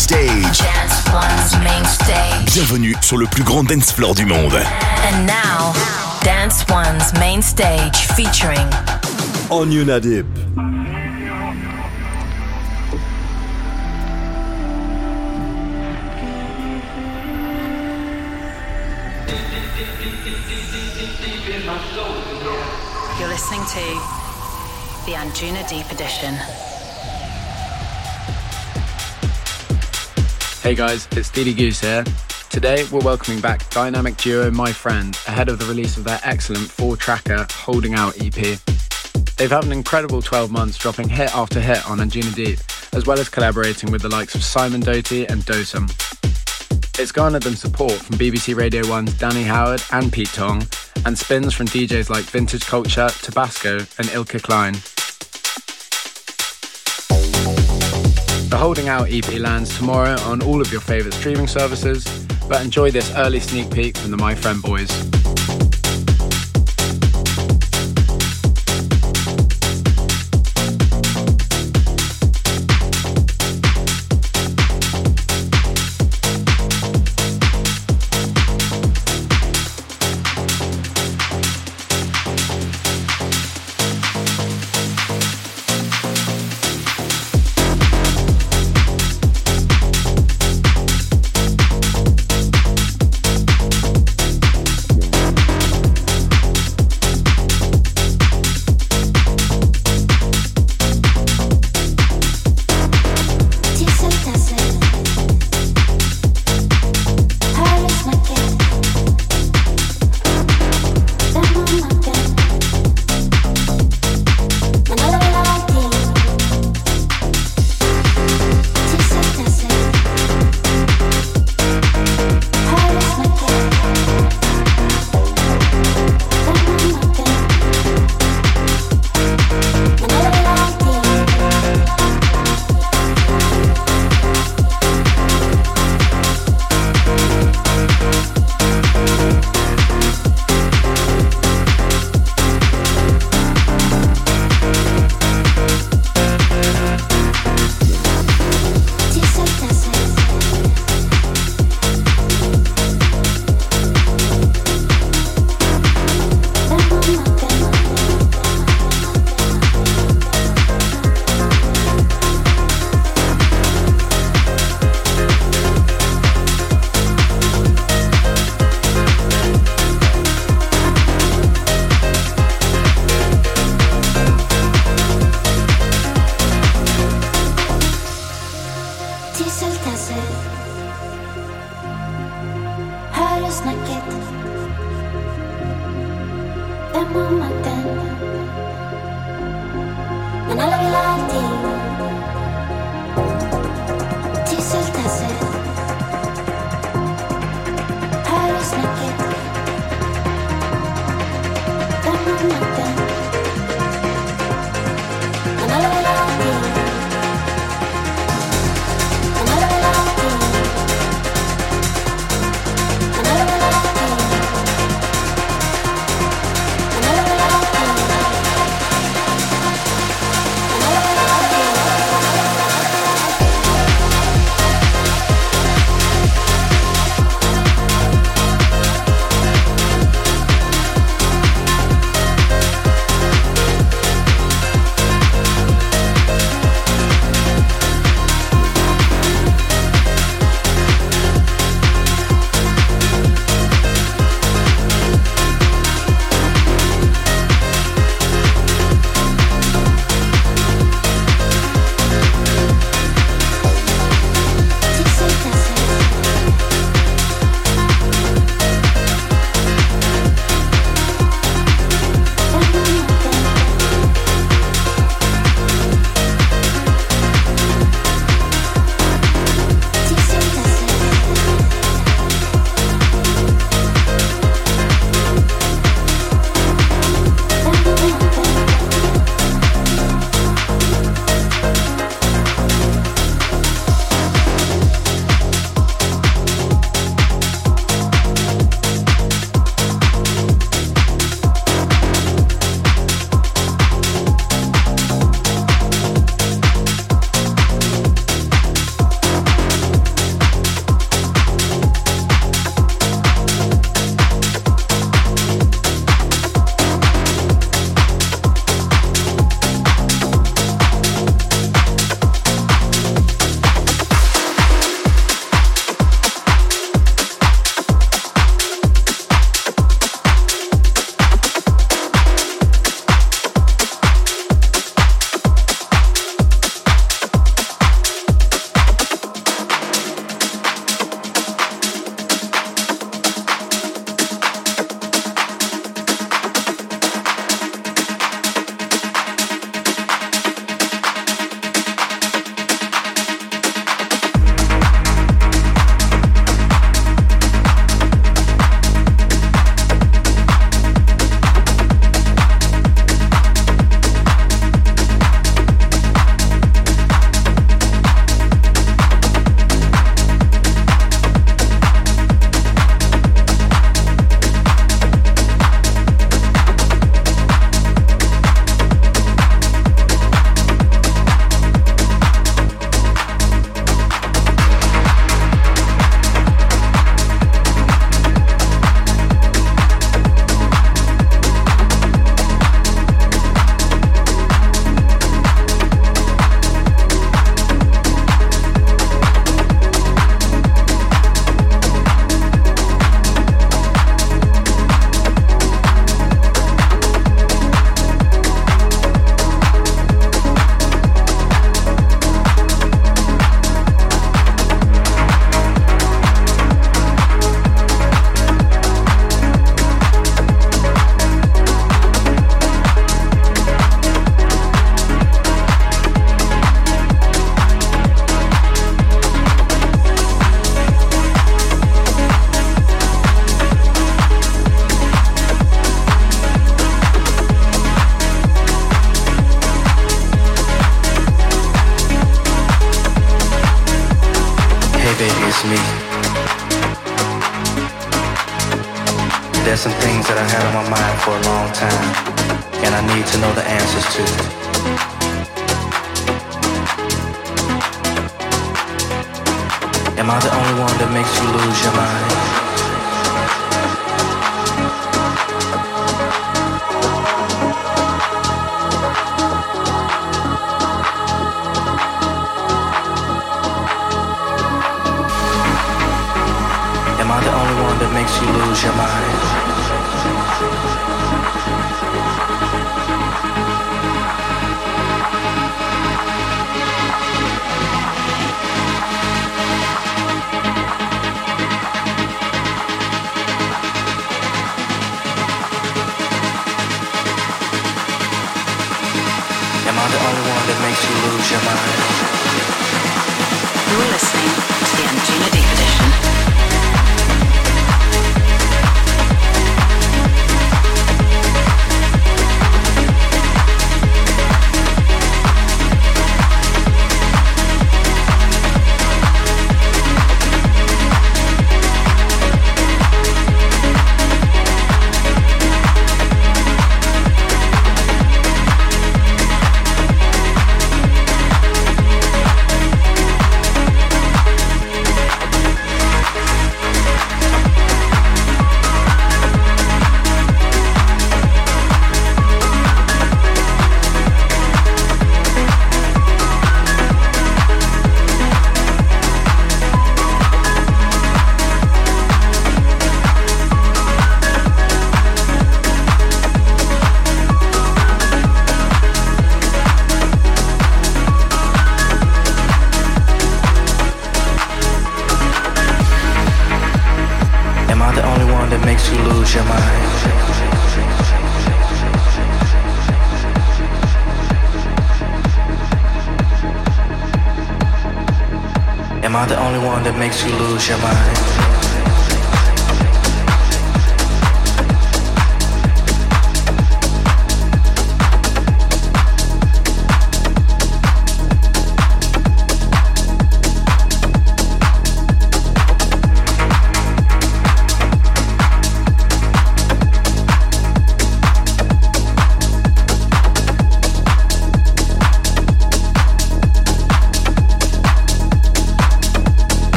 stage. Dance One's main stage. Bienvenue sur le plus grand dance floor du monde. And now, Dance One's main stage featuring Onion Adip. You're listening to the Anjuna Deep Edition. Hey guys, it's Didi Goose here. Today we're welcoming back dynamic duo My Friend ahead of the release of their excellent four tracker Holding Out EP. They've had an incredible 12 months dropping hit after hit on Anjunadeep, as well as collaborating with the likes of Simon Doty and Dosem. It's garnered them support from BBC Radio 1's Danny Howard and Pete Tong, and spins from DJs like Vintage Culture, Tabasco, and Eelke Kleijn. The Holding Out EP lands tomorrow on all of your favourite streaming services, but enjoy this early sneak peek from the My Friend Boys. Am I the only one that makes you lose your mind? Am I the only one that makes you lose your mind. Makes you lose your mind? You're listening to the Anjuna one that makes you lose your mind.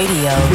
Radio.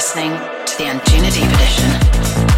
listening to the Anjunadeep Edition.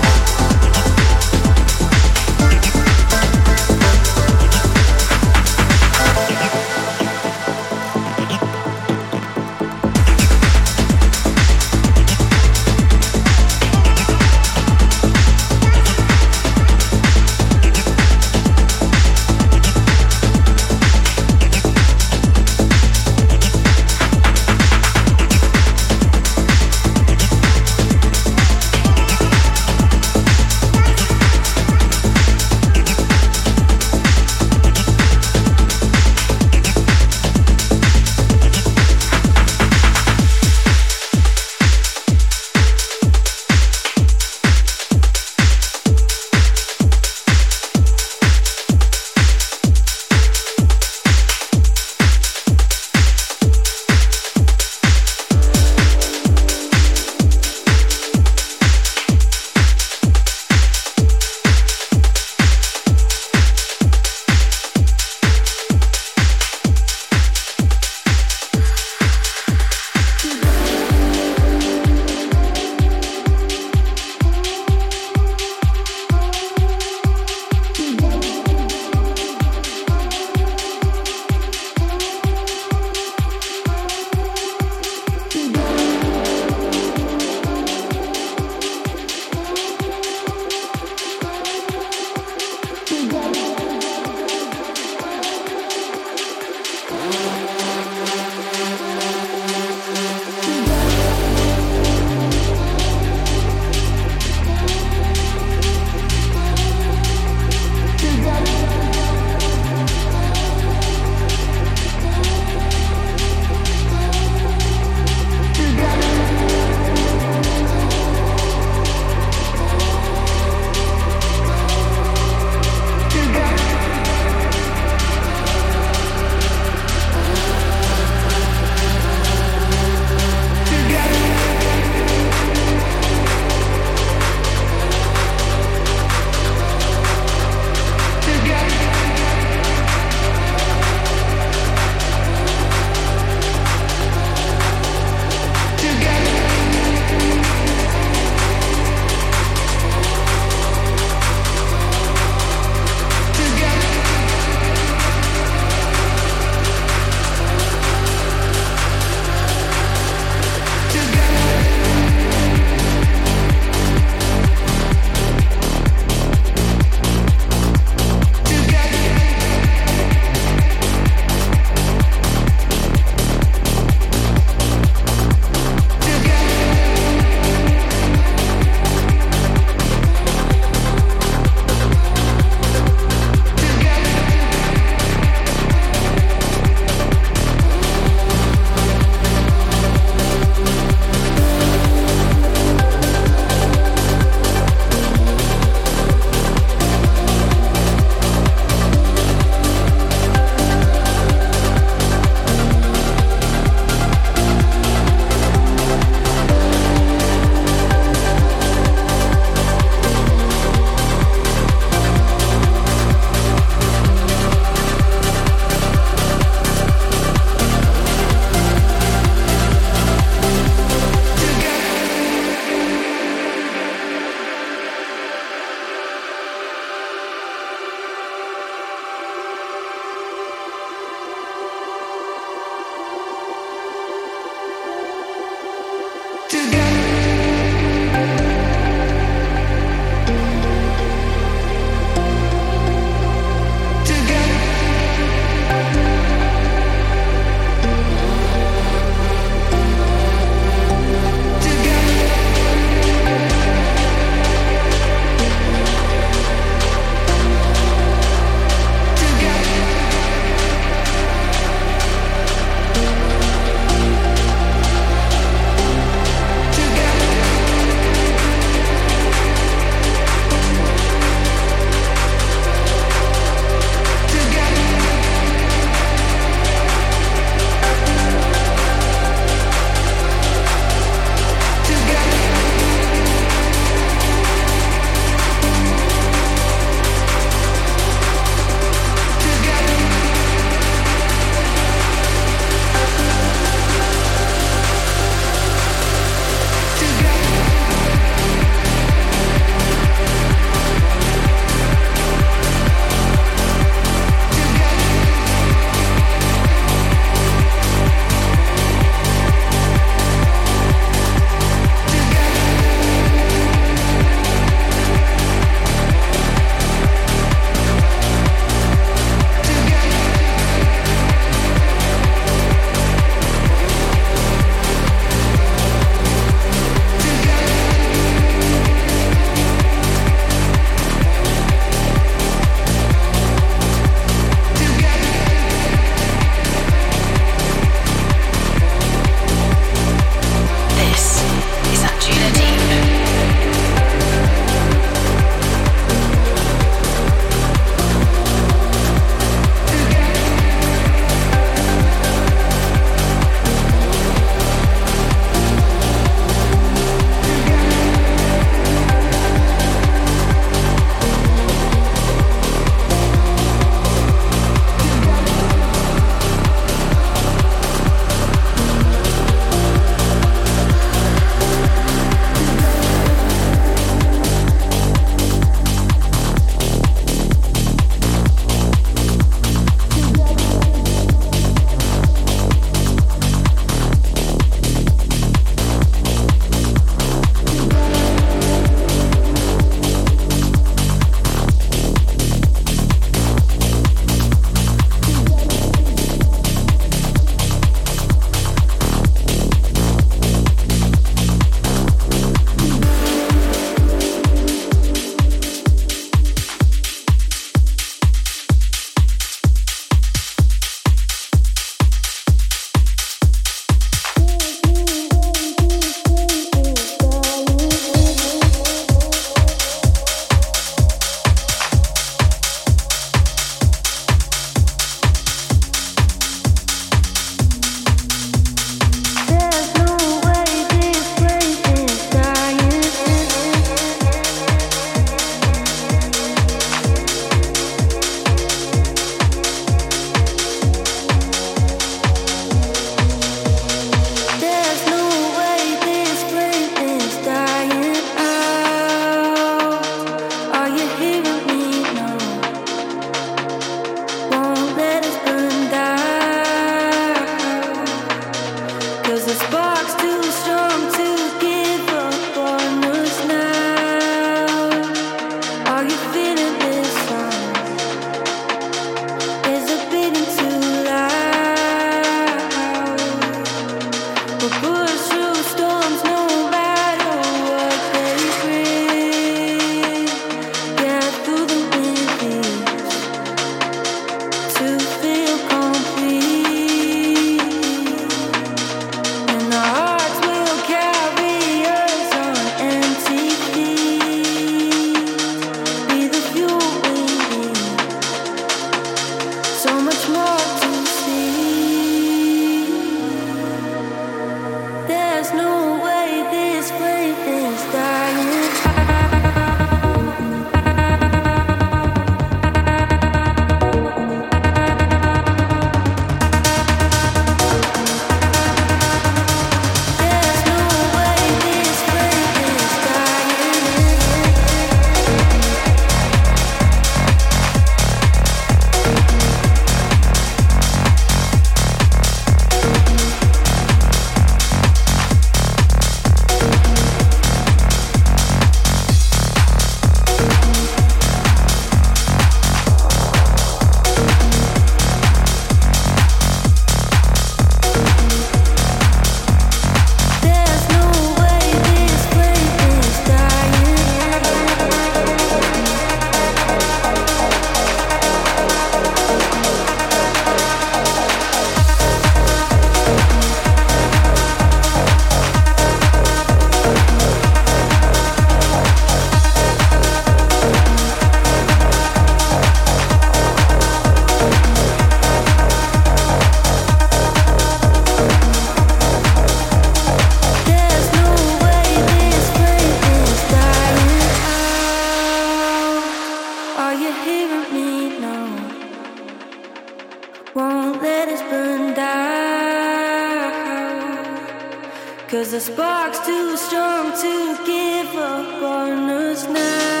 Radio. strong To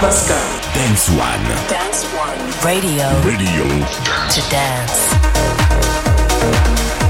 dance. One. Dance One. Radio. Radio. To dance. Edition.